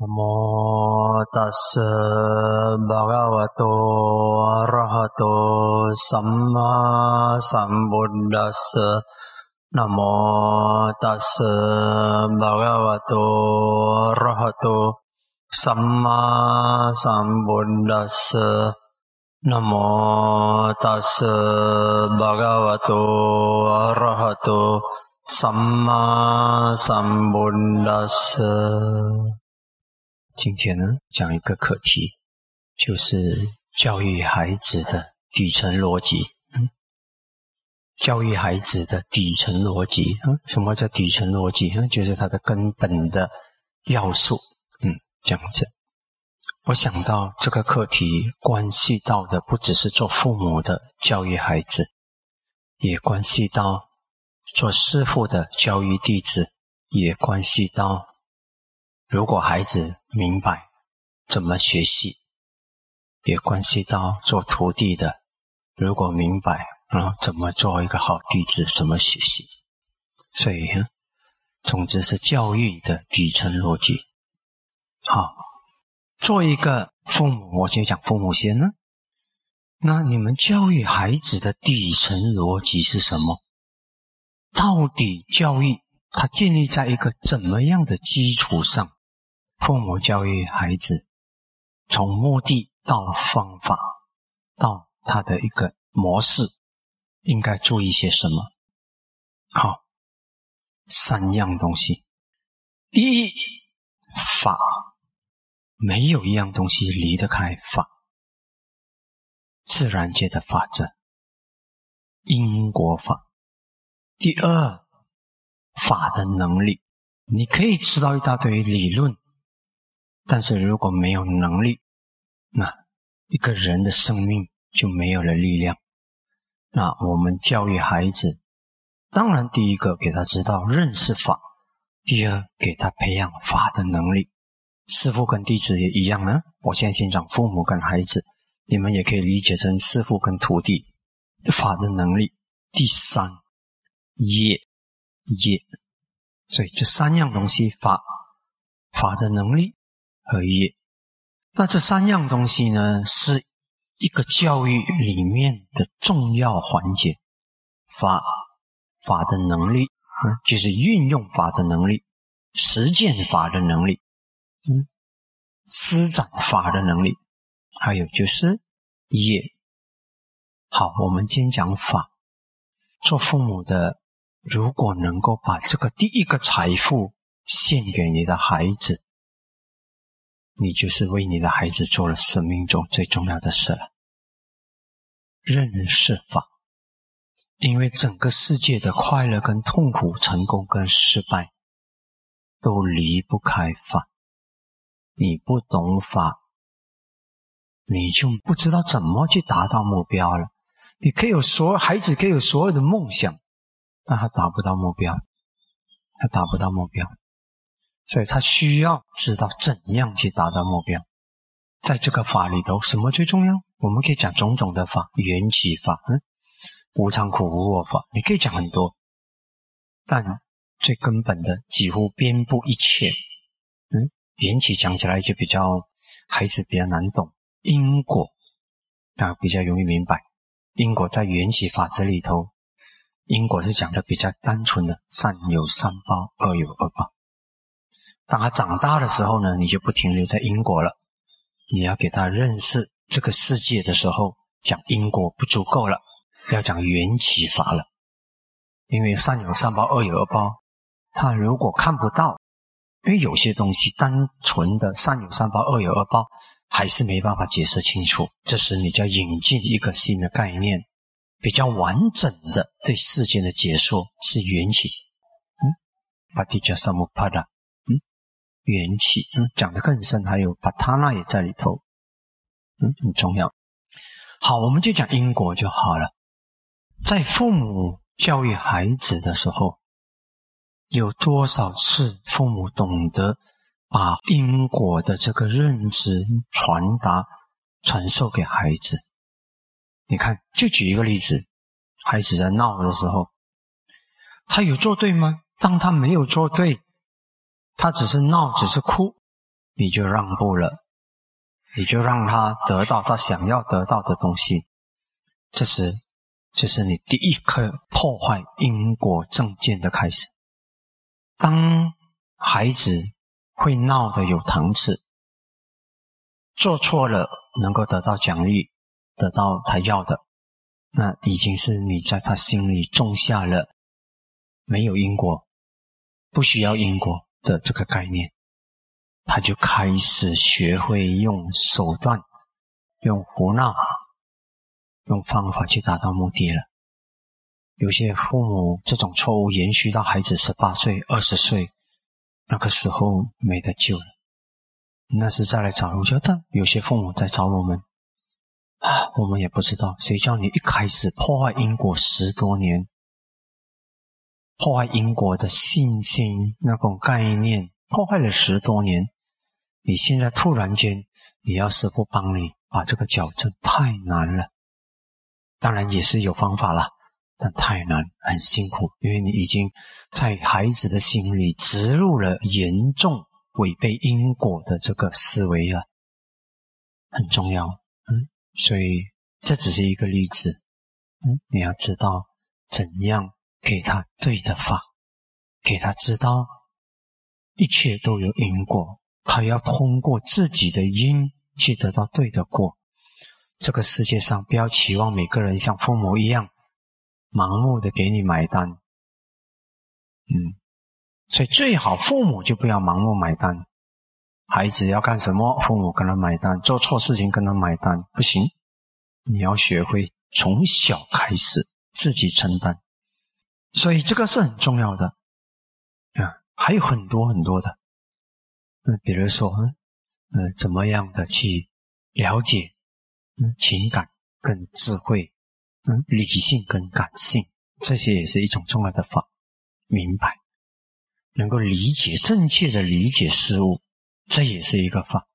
නමෝ තස් භගවතෝ අරහතෝ සම්මා සම්බුද්දස්ස. නමෝ තස් භගවතෝ අරහතෝ සම්මා සම්බුද්දස්ස. නමෝ තස් භගවතෝ අරහතෝ සම්මා සම්බුද්දස්ස. 今天呢，讲一个课题，就是教育孩子的底层逻辑。嗯，教育孩子的底层逻辑。嗯，什么叫底层逻辑？嗯，就是它的根本的要素。嗯，这样子。我想到这个课题关系到的不只是做父母的教育孩子，也关系到做师傅的教育弟子，也关系到。如果孩子明白怎么学习，也关系到做徒弟的。如果明白啊，怎么做一个好弟子，怎么学习，所以，总之是教育的底层逻辑。好，做一个父母，我先讲父母先呢。那你们教育孩子的底层逻辑是什么？到底教育它建立在一个怎么样的基础上？父母教育孩子，从目的到方法，到他的一个模式，应该注意些什么？好，三样东西。第一，法，没有一样东西离得开法。自然界的法则，因果法。第二，法的能力，你可以知道一大堆理论。但是如果没有能力，那一个人的生命就没有了力量。那我们教育孩子，当然第一个给他知道认识法，第二给他培养法的能力。师父跟弟子也一样呢。我现在先讲父母跟孩子，你们也可以理解成师父跟徒弟法的能力。第三业业，所以这三样东西法法的能力。和业，那这三样东西呢，是一个教育里面的重要环节。法法的能力，嗯，就是运用法的能力，实践法的能力，嗯，施展法的能力，还有就是业。好，我们今天讲法，做父母的，如果能够把这个第一个财富献给你的孩子。你就是为你的孩子做了生命中最重要的事了。认识法，因为整个世界的快乐跟痛苦、成功跟失败，都离不开法。你不懂法，你就不知道怎么去达到目标了。你可以有所有孩子可以有所有的梦想，但他达不到目标，他达不到目标。所以他需要知道怎样去达到目标。在这个法里头，什么最重要？我们可以讲种种的法，缘起法，嗯，无常苦无我法，你可以讲很多。但最根本的，几乎遍布一切。嗯，缘起讲起来就比较孩子比较难懂，因果啊比较容易明白。因果在缘起法则里头，因果是讲的比较单纯的，善有善报，恶有恶报。当他长大的时候呢，你就不停留在因果了。你要给他认识这个世界的时候，讲因果不足够了，要讲缘起法了。因为善有善报，恶有恶报。他如果看不到，因为有些东西单纯的善有善报，恶有恶报，还是没办法解释清楚。这时你就要引进一个新的概念，比较完整的对世间的解说是缘起。嗯，帕提加萨姆帕达。元气，嗯，讲的更深，还有把他那也在里头，嗯，很重要。好，我们就讲因果就好了。在父母教育孩子的时候，有多少次父母懂得把因果的这个认知传达、传授给孩子？你看，就举一个例子，孩子在闹的时候，他有做对吗？当他没有做对。他只是闹，只是哭，你就让步了，你就让他得到他想要得到的东西。这时，这是你第一颗破坏因果正见的开始。当孩子会闹的有糖吃，做错了能够得到奖励，得到他要的，那已经是你在他心里种下了没有因果、不需要因果的这个概念，他就开始学会用手段、用胡闹。用方法去达到目的了。有些父母这种错误延续到孩子十八岁、二十岁，那个时候没得救了。那是再来找我觉得有些父母在找我们啊，我们也不知道谁叫你一开始破坏因果十多年，破坏因果的信心那种概念，破坏了十多年，你现在突然间你要师傅帮你把这个矫正，太难了。当然也是有方法了，但太难，很辛苦，因为你已经在孩子的心里植入了严重违背因果的这个思维啊，很重要，嗯，所以这只是一个例子，嗯，你要知道怎样给他对的法，给他知道一切都有因果，他要通过自己的因去得到对的果。这个世界上，不要期望每个人像父母一样盲目的给你买单。嗯，所以最好父母就不要盲目买单。孩子要干什么，父母跟他买单；做错事情跟他买单，不行。你要学会从小开始自己承担。所以这个是很重要的啊，还有很多很多的。嗯，比如说，嗯，怎么样的去了解？嗯情感跟智慧，嗯，理性跟感性，这些也是一种重要的法。明白，能够理解正确的理解事物，这也是一个法。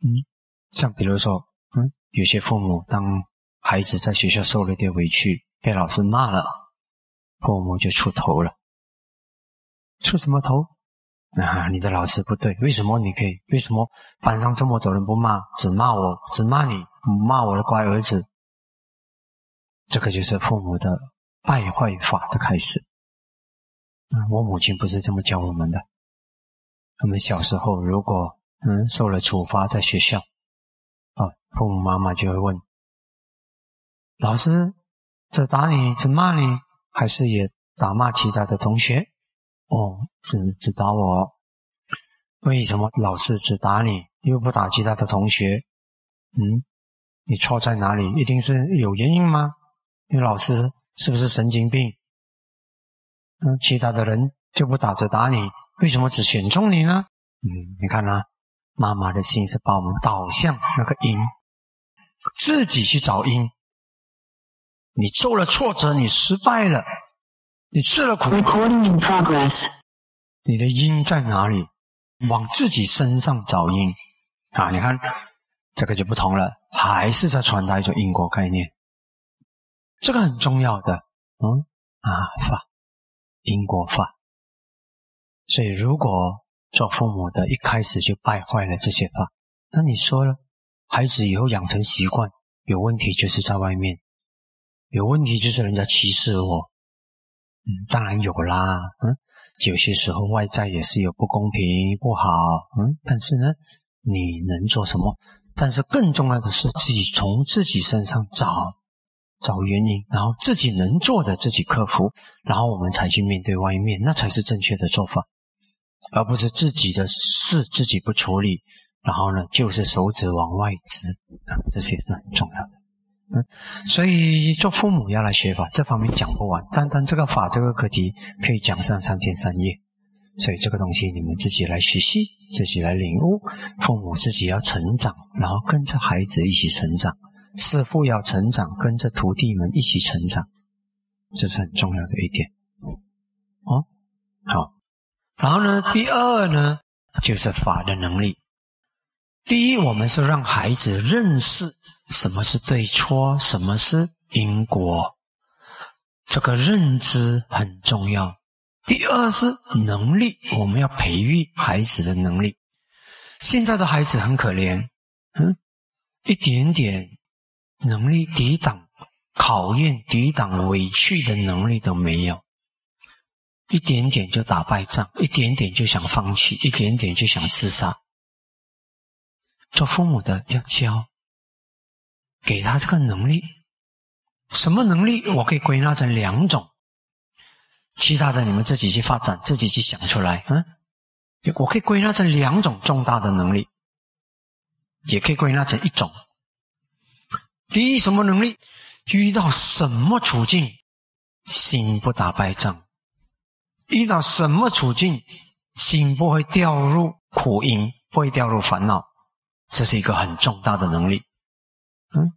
嗯，像比如说，嗯，有些父母当孩子在学校受了点委屈，被老师骂了，父母就出头了。出什么头？啊，你的老师不对，为什么你可以？为什么班上这么多人不骂，只骂我，只骂你，骂我的乖儿子？这个就是父母的败坏法的开始。我母亲不是这么教我们的。我们小时候如果嗯受了处罚在学校，啊，父母妈妈就会问老师：只打你，只骂你，还是也打骂其他的同学？哦，只只打我，为什么老师只打你，又不打其他的同学？嗯，你错在哪里？一定是有原因吗？因为老师是不是神经病？嗯，其他的人就不打只打你，为什么只选中你呢？嗯，你看啊，妈妈的心是把我们导向那个因，自己去找因。你受了挫折，你失败了。你吃了苦，Recording in progress。你的因在哪里？往自己身上找因啊！你看这个就不同了，还是在传达一种因果概念。这个很重要的，嗯啊法因果法。所以如果做父母的一开始就败坏了这些法，那你说了，孩子以后养成习惯，有问题就是在外面，有问题就是人家歧视我。嗯，当然有啦，嗯，有些时候外在也是有不公平、不好，嗯，但是呢，你能做什么？但是更重要的是自己从自己身上找找原因，然后自己能做的自己克服，然后我们才去面对外面，那才是正确的做法，而不是自己的事自己不处理，然后呢，就是手指往外指啊，这些是很重要的。嗯，所以做父母要来学法，这方面讲不完。单单这个法这个课题可以讲上三天三夜，所以这个东西你们自己来学习，自己来领悟。父母自己要成长，然后跟着孩子一起成长；师父要成长，跟着徒弟们一起成长，这是很重要的一点。哦，好。然后呢，第二呢，就是法的能力。第一，我们是让孩子认识什么是对错，什么是因果，这个认知很重要。第二是能力，我们要培育孩子的能力。现在的孩子很可怜，嗯，一点点能力抵挡考验、抵挡委屈的能力都没有，一点点就打败仗，一点点就想放弃，一点点就想自杀。做父母的要教，给他这个能力。什么能力？我可以归纳成两种，其他的你们自己去发展，自己去想出来。嗯，我可以归纳成两种重大的能力，也可以归纳成一种。第一，什么能力？遇到什么处境，心不打败仗；遇到什么处境，心不会掉入苦因，不会掉入烦恼。这是一个很重大的能力。嗯。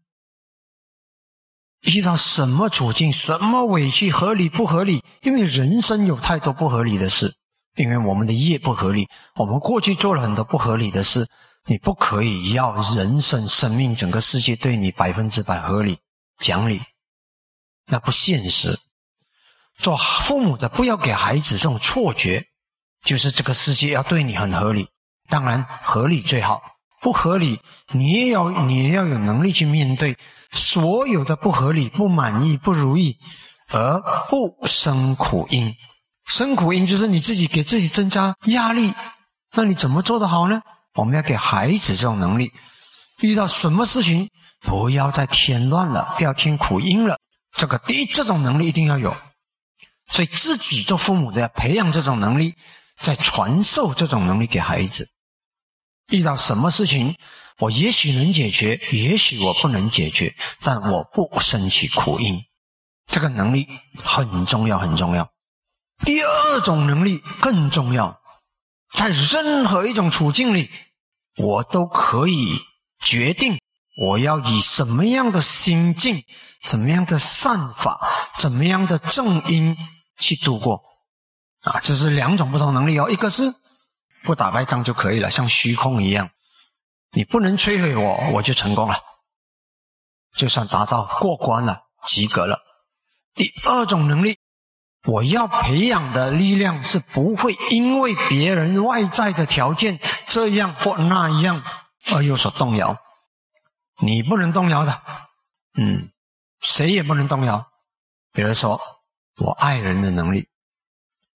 遇到什么处境，什么委屈，合理不合理？因为人生有太多不合理的事，因为我们的业不合理，我们过去做了很多不合理的事。你不可以要人生、生命、整个世界对你百分之百合理、讲理，那不现实。做父母的不要给孩子这种错觉，就是这个世界要对你很合理，当然合理最好。不合理，你也要你也要有能力去面对所有的不合理、不满意、不如意，而不生苦因。生苦因就是你自己给自己增加压力，那你怎么做得好呢？我们要给孩子这种能力，遇到什么事情不要再添乱了，不要添苦因了。这个第一，这种能力一定要有，所以自己做父母的要培养这种能力，再传授这种能力给孩子。遇到什么事情，我也许能解决，也许我不能解决，但我不生起苦因，这个能力很重要，很重要。第二种能力更重要，在任何一种处境里，我都可以决定我要以什么样的心境、怎么样的善法、怎么样的正因去度过。啊，这是两种不同能力哦，一个是。不打败仗就可以了，像虚空一样，你不能摧毁我，我就成功了，就算达到过关了，及格了。第二种能力，我要培养的力量是不会因为别人外在的条件这样或那样而有所动摇，你不能动摇的，嗯，谁也不能动摇。比如说，我爱人的能力。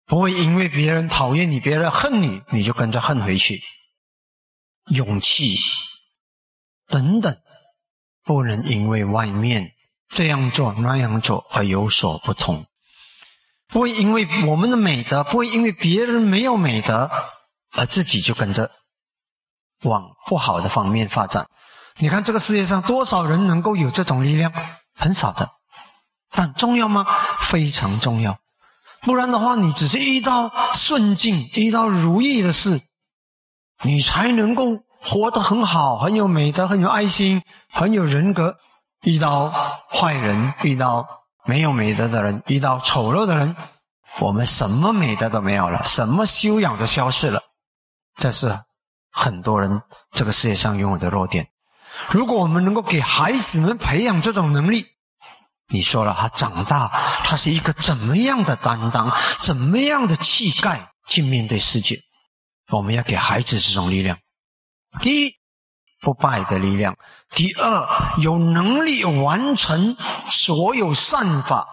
不会因为别人讨厌你，别人恨你，你就跟着恨回去。勇气等等，不能因为外面这样做那样做而有所不同。不会因为我们的美德，不会因为别人没有美德，而自己就跟着往不好的方面发展。你看这个世界上多少人能够有这种力量？很少的，但重要吗？非常重要。不然的话，你只是遇到顺境、遇到如意的事，你才能够活得很好、很有美德、很有爱心、很有人格。遇到坏人、遇到没有美德的人、遇到丑陋的人，我们什么美德都没有了，什么修养都消失了。这是很多人这个世界上拥有的弱点。如果我们能够给孩子们培养这种能力，你说了，他长大，他是一个怎么样的担当，怎么样的气概去面对世界？我们要给孩子这种力量：第一，不败的力量；第二，有能力完成所有善法，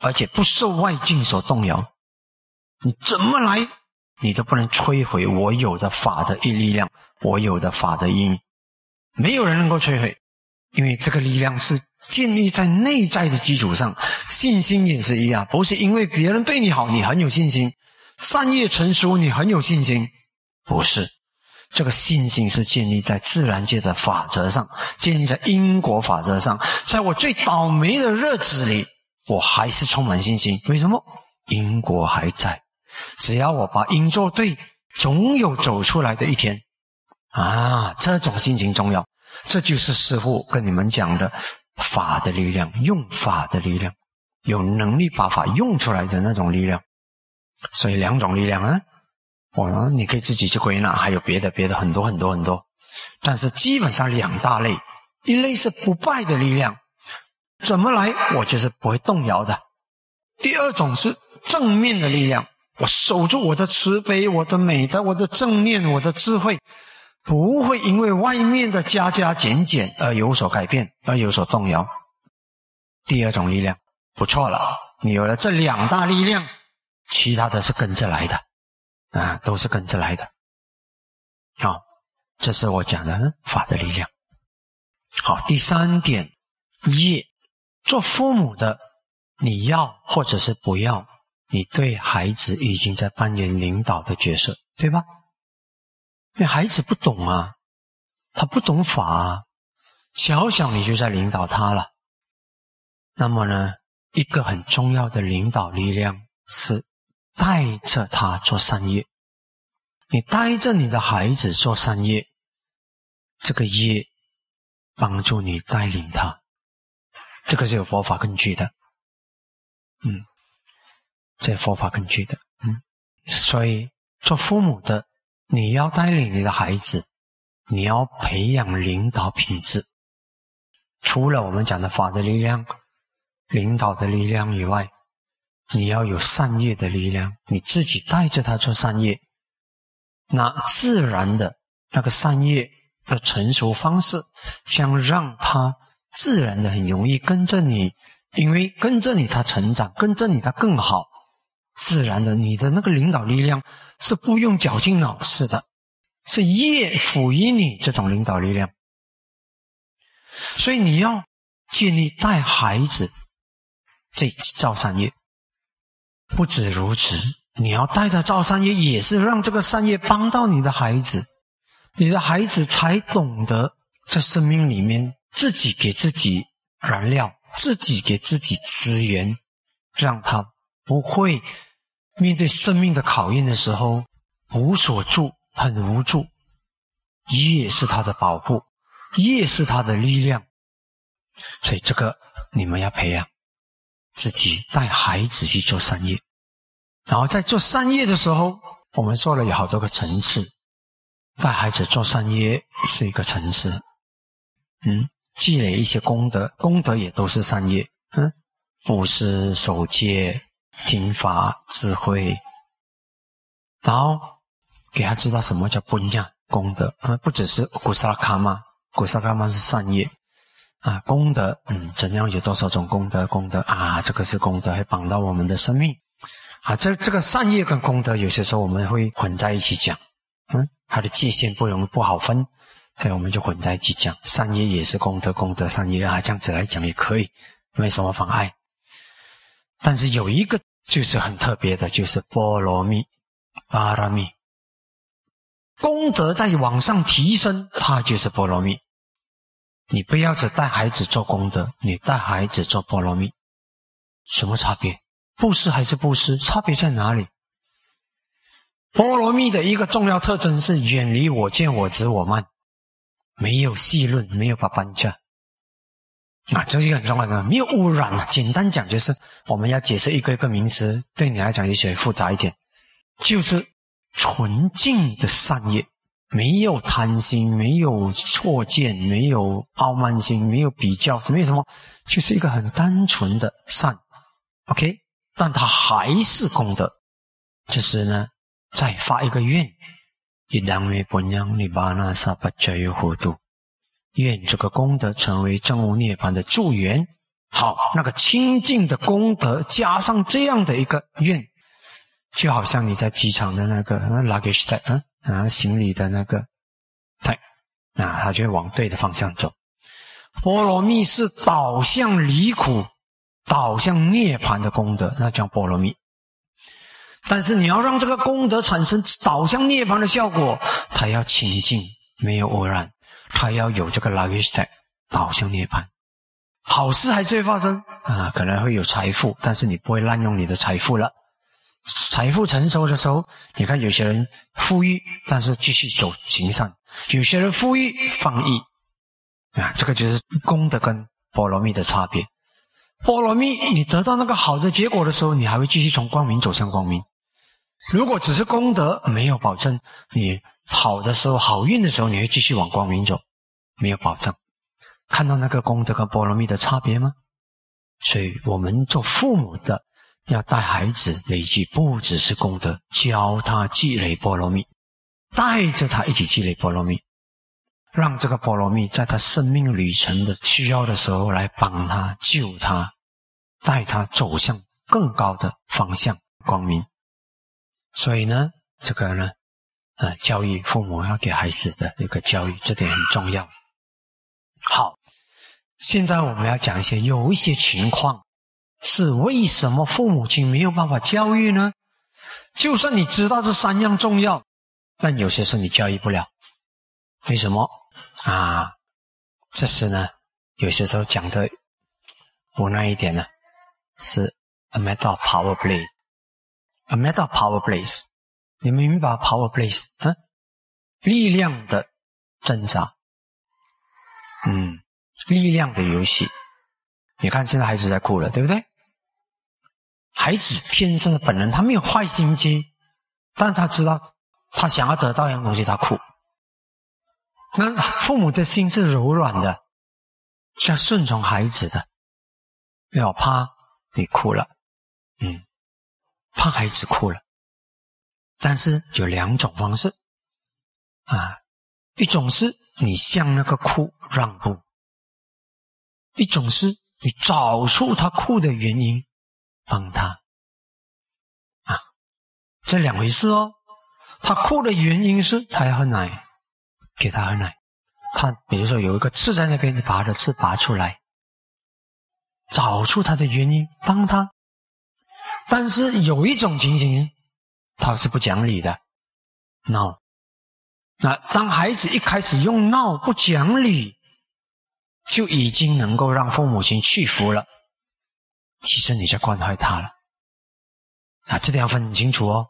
而且不受外境所动摇。你怎么来，你都不能摧毁我有的法的一力量，我有的法的因，没有人能够摧毁，因为这个力量是。建立在内在的基础上，信心也是一样，不是因为别人对你好，你很有信心；善业成熟，你很有信心，不是。这个信心是建立在自然界的法则上，建立在因果法则上。在我最倒霉的日子里，我还是充满信心。为什么？因果还在，只要我把因做对，总有走出来的一天。啊，这种心情重要。这就是师父跟你们讲的。法的力量，用法的力量，有能力把法用出来的那种力量。所以两种力量啊，我你可以自己去归纳，还有别的别的很多很多很多。但是基本上两大类，一类是不败的力量，怎么来我就是不会动摇的。第二种是正面的力量，我守住我的慈悲、我的美德、我的正念、我的智慧，不会因为外面的加加减减而有所改变，而有所动摇。第二种力量不错了，你有了这两大力量，其他的是跟着来的，啊，都是跟着来的。好，这是我讲的法的力量。好，第三点，业，做父母的，你要或者是不要，你对孩子已经在扮演领导的角色，对吧？那孩子不懂啊，他不懂法啊，小小你就在领导他了。那么呢，一个很重要的领导力量是带着他做善业。你带着你的孩子做善业，这个业帮助你带领他，这个是有佛法根据的。嗯，这佛法根据的。嗯，所以做父母的。你要带领你的孩子，你要培养领导品质。除了我们讲的法的力量、领导的力量以外，你要有善业的力量。你自己带着他做善业，那自然的那个善业的成熟方式，将让他自然的很容易跟着你，因为跟着你他成长，跟着你他更好。自然的，你的那个领导力量是不用绞尽脑汁的，是业辅以你这种领导力量。所以你要建立带孩子这造善业，不止如此，你要带他造善业，也是让这个善业帮到你的孩子，你的孩子才懂得在生命里面自己给自己燃料，自己给自己资源，让他不会。面对生命的考验的时候，无所助，很无助。业是他的保护，业是他的力量。所以这个你们要培养自己带孩子去做善业，然后在做善业的时候，我们说了有好多个层次。带孩子做善业是一个层次，嗯，积累一些功德，功德也都是善业，嗯，布施、守戒。听法智慧，然后给他知道什么叫不一样功德啊，不只是古萨卡嘛，古萨卡嘛是善业啊，功德嗯，怎样有多少种功德？功德啊，这个是功德，会绑到我们的生命啊。这这个善业跟功德，有些时候我们会混在一起讲，嗯，它的界限不容易不好分，所以我们就混在一起讲，善业也是功德，功德善业啊，这样子来讲也可以，没什么妨碍。但是有一个就是很特别的，就是波罗蜜、巴拉蜜，功德在往上提升，它就是波罗蜜。你不要只带孩子做功德，你带孩子做波罗蜜，什么差别？布施还是布施？差别在哪里？波罗蜜的一个重要特征是远离我见、我执、我慢，没有细论，没有把班架。啊，这是一个很重要的，没有污染啊。简单讲就是，我们要解释一个一个名词，对你来讲也许复杂一点，就是纯净的善业，没有贪心，没有错见，没有傲慢心，没有比较，没有什么，就是一个很单纯的善。OK，但它还是功德，就是呢，再发一个愿，一两位不让你把那萨巴加有糊涂。愿这个功德成为正悟涅槃的助缘。好，那个清净的功德加上这样的一个愿，就好像你在机场的那个 luggage tag，嗯啊，行李的那个 tag，啊，它就会往对的方向走。波罗蜜是导向离苦、导向涅槃的功德，那叫波罗蜜。但是你要让这个功德产生导向涅槃的效果，它要清净，没有污染。他要有这个 luggage 导向涅槃，好事还是会发生啊，可能会有财富，但是你不会滥用你的财富了。财富成熟的时候，你看有些人富裕，但是继续走行善；有些人富裕放逸啊，这个就是功德跟波罗蜜的差别。波罗蜜，你得到那个好的结果的时候，你还会继续从光明走向光明。如果只是功德，没有保证你。好的时候，好运的时候，你会继续往光明走，没有保障。看到那个功德跟波罗蜜的差别吗？所以我们做父母的要带孩子累积，不只是功德，教他积累波罗蜜，带着他一起积累波罗蜜。让这个波罗蜜在他生命旅程的需要的时候来帮他救他，带他走向更高的方向光明。所以呢，这个呢，呃，教育父母要给孩子的一个教育，这点很重要。好，现在我们要讲一些有一些情况是为什么父母亲没有办法教育呢？就算你知道这三样重要，但有些时候你教育不了，为什么？啊，这是呢，有些时候讲的无奈一点呢，是 a matter of power play，a matter of power plays，你们明白 power place 啊？力量的挣扎，嗯，力量的游戏。你看现在孩子在哭了，对不对？孩子天生的本能，他没有坏心机，但是他知道他想要得到一样东西，他哭。那父母的心是柔软的，是要顺从孩子的，不要怕你哭了，嗯，怕孩子哭了。但是有两种方式，啊，一种是你向那个哭让步，一种是你找出他哭的原因，帮他，啊，这两回事哦。他哭的原因是他要喝奶。给他喝奶，他比如说有一个刺在那边，你把他的刺拔出来，找出他的原因，帮他。但是有一种情形，他是不讲理的，闹。那当孩子一开始用闹不讲理，就已经能够让父母亲屈服了。其实你在惯坏他了。啊，这点要分清楚哦。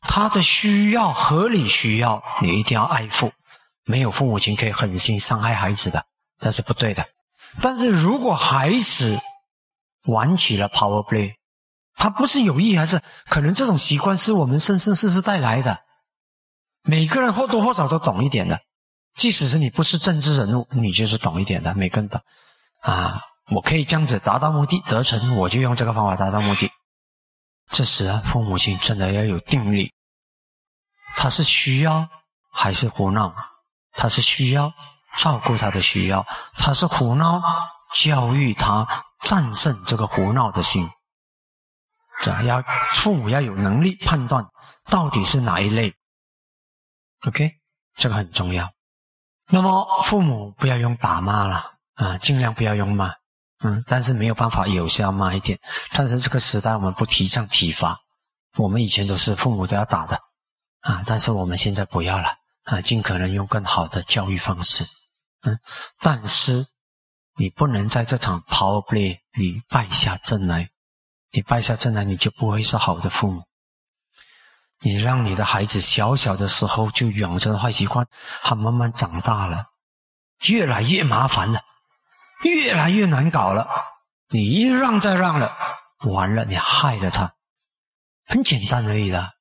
他的需要合理需要，你一定要爱护。没有父母亲可以狠心伤害孩子的，这是不对的。但是如果孩子玩起了 power play，他不是有意，还是可能这种习惯是我们生生世世带来的。每个人或多或少都懂一点的，即使是你不是政治人物，你就是懂一点的。每个人懂啊，我可以这样子达到目的得成，我就用这个方法达到目的。这时啊，父母亲真的要有定力，他是需要还是胡闹？他是需要照顾他的需要，他是胡闹，教育他战胜这个胡闹的心。这要父母要有能力判断到底是哪一类。OK，这个很重要。那么父母不要用打骂了啊，尽量不要用骂。嗯，但是没有办法，有时要骂一点。但是这个时代我们不提倡体罚，我们以前都是父母都要打的啊，但是我们现在不要了。啊，尽可能用更好的教育方式，嗯，但是你不能在这场 power play 里败下阵来，你败下阵来，你就不会是好的父母。你让你的孩子小小的时候就养成坏习惯，他慢慢长大了，越来越麻烦了，越来越难搞了。你一让再让了，完了，你害了他，很简单而已的。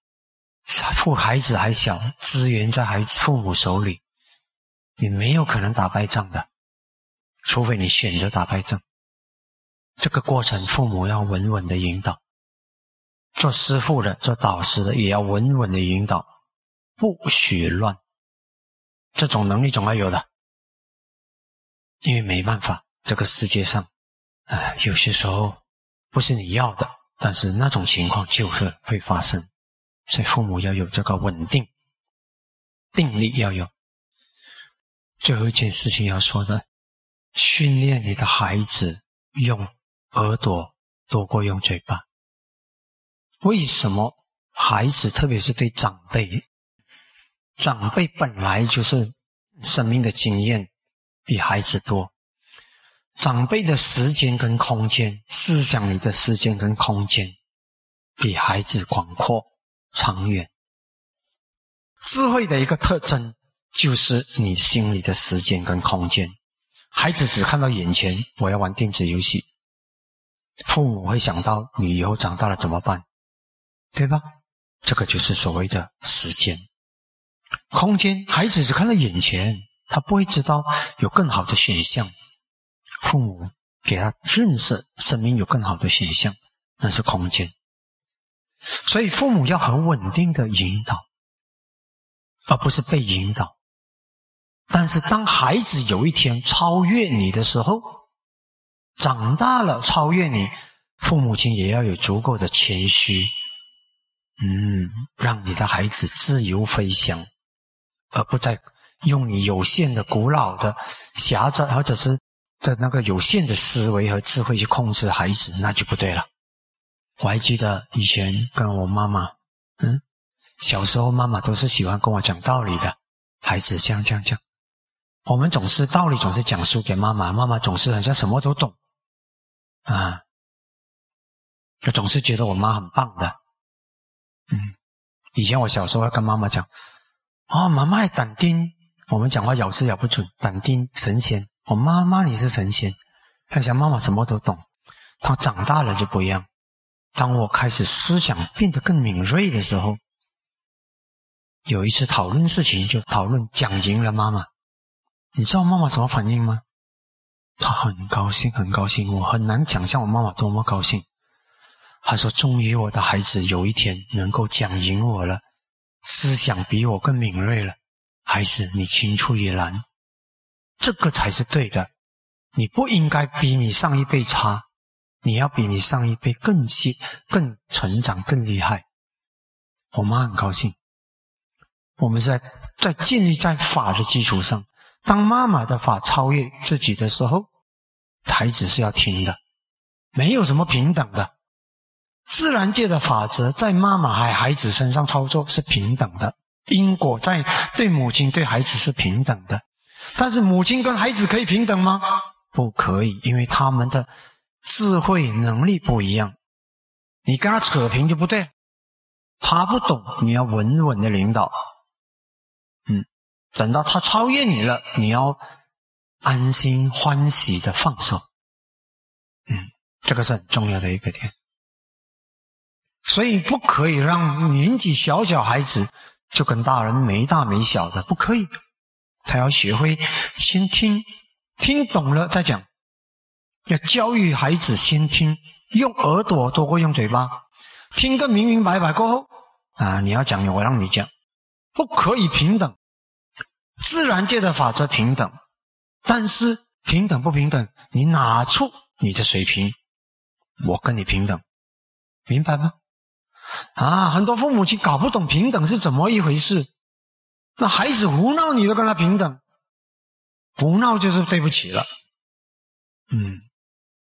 父孩子还小，资源在孩子父母手里，你没有可能打败仗的，除非你选择打败仗。这个过程，父母要稳稳的引导，做师傅的、做导师的也要稳稳的引导，不许乱。这种能力总要有的，因为没办法，这个世界上，哎，有些时候不是你要的，但是那种情况就是会发生。所以父母要有这个稳定、定力，要有。最后一件事情要说的，训练你的孩子用耳朵多过用嘴巴。为什么孩子，特别是对长辈，长辈本来就是生命的经验比孩子多，长辈的时间跟空间，思想里的时间跟空间比孩子广阔。长远，智慧的一个特征就是你心里的时间跟空间。孩子只看到眼前，我要玩电子游戏，父母会想到你以后长大了怎么办，对吧？这个就是所谓的时间、空间。孩子只看到眼前，他不会知道有更好的选项。父母给他认识生命有更好的选项，那是空间。所以，父母要很稳定的引导，而不是被引导。但是当孩子有一天超越你的时候，长大了超越你，父母亲也要有足够的谦虚，嗯，让你的孩子自由飞翔，而不再用你有限的、古老的、狭窄或者是的那个有限的思维和智慧去控制孩子，那就不对了。我还记得以前跟我妈妈，嗯，小时候妈妈都是喜欢跟我讲道理的，孩子这样这样这样，我们总是道理总是讲述给妈妈，妈妈总是好像什么都懂，啊，就总是觉得我妈很棒的，嗯，以前我小时候要跟妈妈讲，哦，妈妈胆丁，我们讲话咬字咬不准，胆丁神仙，我妈妈你是神仙，看想妈妈什么都懂，她长大了就不一样。当我开始思想变得更敏锐的时候，有一次讨论事情，就讨论讲赢了妈妈。你知道妈妈什么反应吗？她很高兴，很高兴。我很难想象我妈妈多么高兴。她说：“终于我的孩子有一天能够讲赢我了，思想比我更敏锐了。孩子，你青出于蓝，这个才是对的。你不应该比你上一辈差。”你要比你上一辈更细、更成长、更厉害。我妈很高兴。我们是在在建立在法的基础上，当妈妈的法超越自己的时候，孩子是要听的。没有什么平等的，自然界的法则在妈妈和孩子身上操作是平等的，因果在对母亲对孩子是平等的。但是母亲跟孩子可以平等吗？不可以，因为他们的。智慧能力不一样，你跟他扯平就不对。他不懂，你要稳稳的领导。等到他超越你了，你要安心欢喜的放手。嗯，这个是很重要的一个点。所以不可以让年纪小小孩子就跟大人没大没小的，不可以。他要学会先听，听懂了再讲。要教育孩子先听，用耳朵多过用嘴巴，听个明明白白过后，啊，你要讲，我让你讲，不可以平等。自然界的法则平等，但是平等不平等，你拿出你的水平，我跟你平等，明白吗？啊，很多父母亲搞不懂平等是怎么一回事，那孩子胡闹你都跟他平等，不闹就是对不起了，嗯。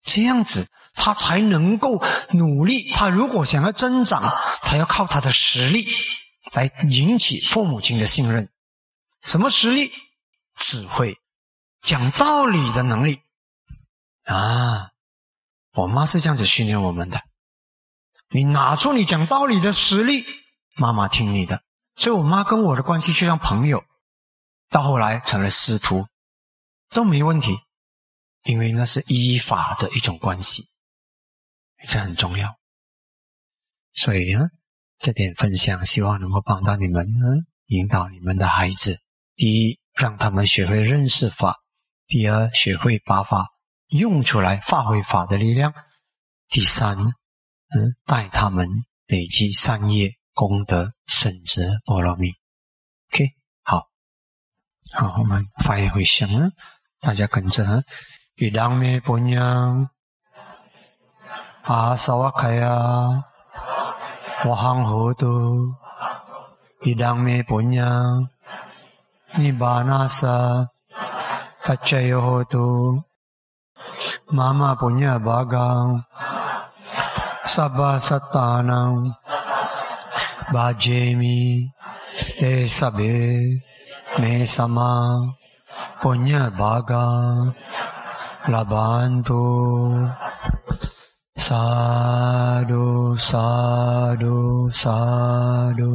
这样子，他才能够努力。他如果想要增长，他要靠他的实力来引起父母亲的信任。什么实力？智慧、讲道理的能力啊！我妈是这样子训练我们的。你拿出你讲道理的实力，妈妈听你的。所以我妈跟我的关系就像朋友，到后来成了师徒，都没问题。因为那是依法的一种关系，这很重要。所以呢，这点分享希望能够帮到你们，呢，引导你们的孩子：第一，让他们学会认识法；第二，学会把法用出来，发挥法的力量；第三，嗯，带他们累积善业功德，甚至波罗蜜。OK，好，好，我们发言回向，大家跟着。毗当咩波呀阿萨瓦卡呀，我杭河都，毗当咩波呀。啊 निबानास पच्चयो तो मामा पुण्य भागा सब सत्तान ते सभे मे समा पुण्य भागा लभांतो साधु साधु साधु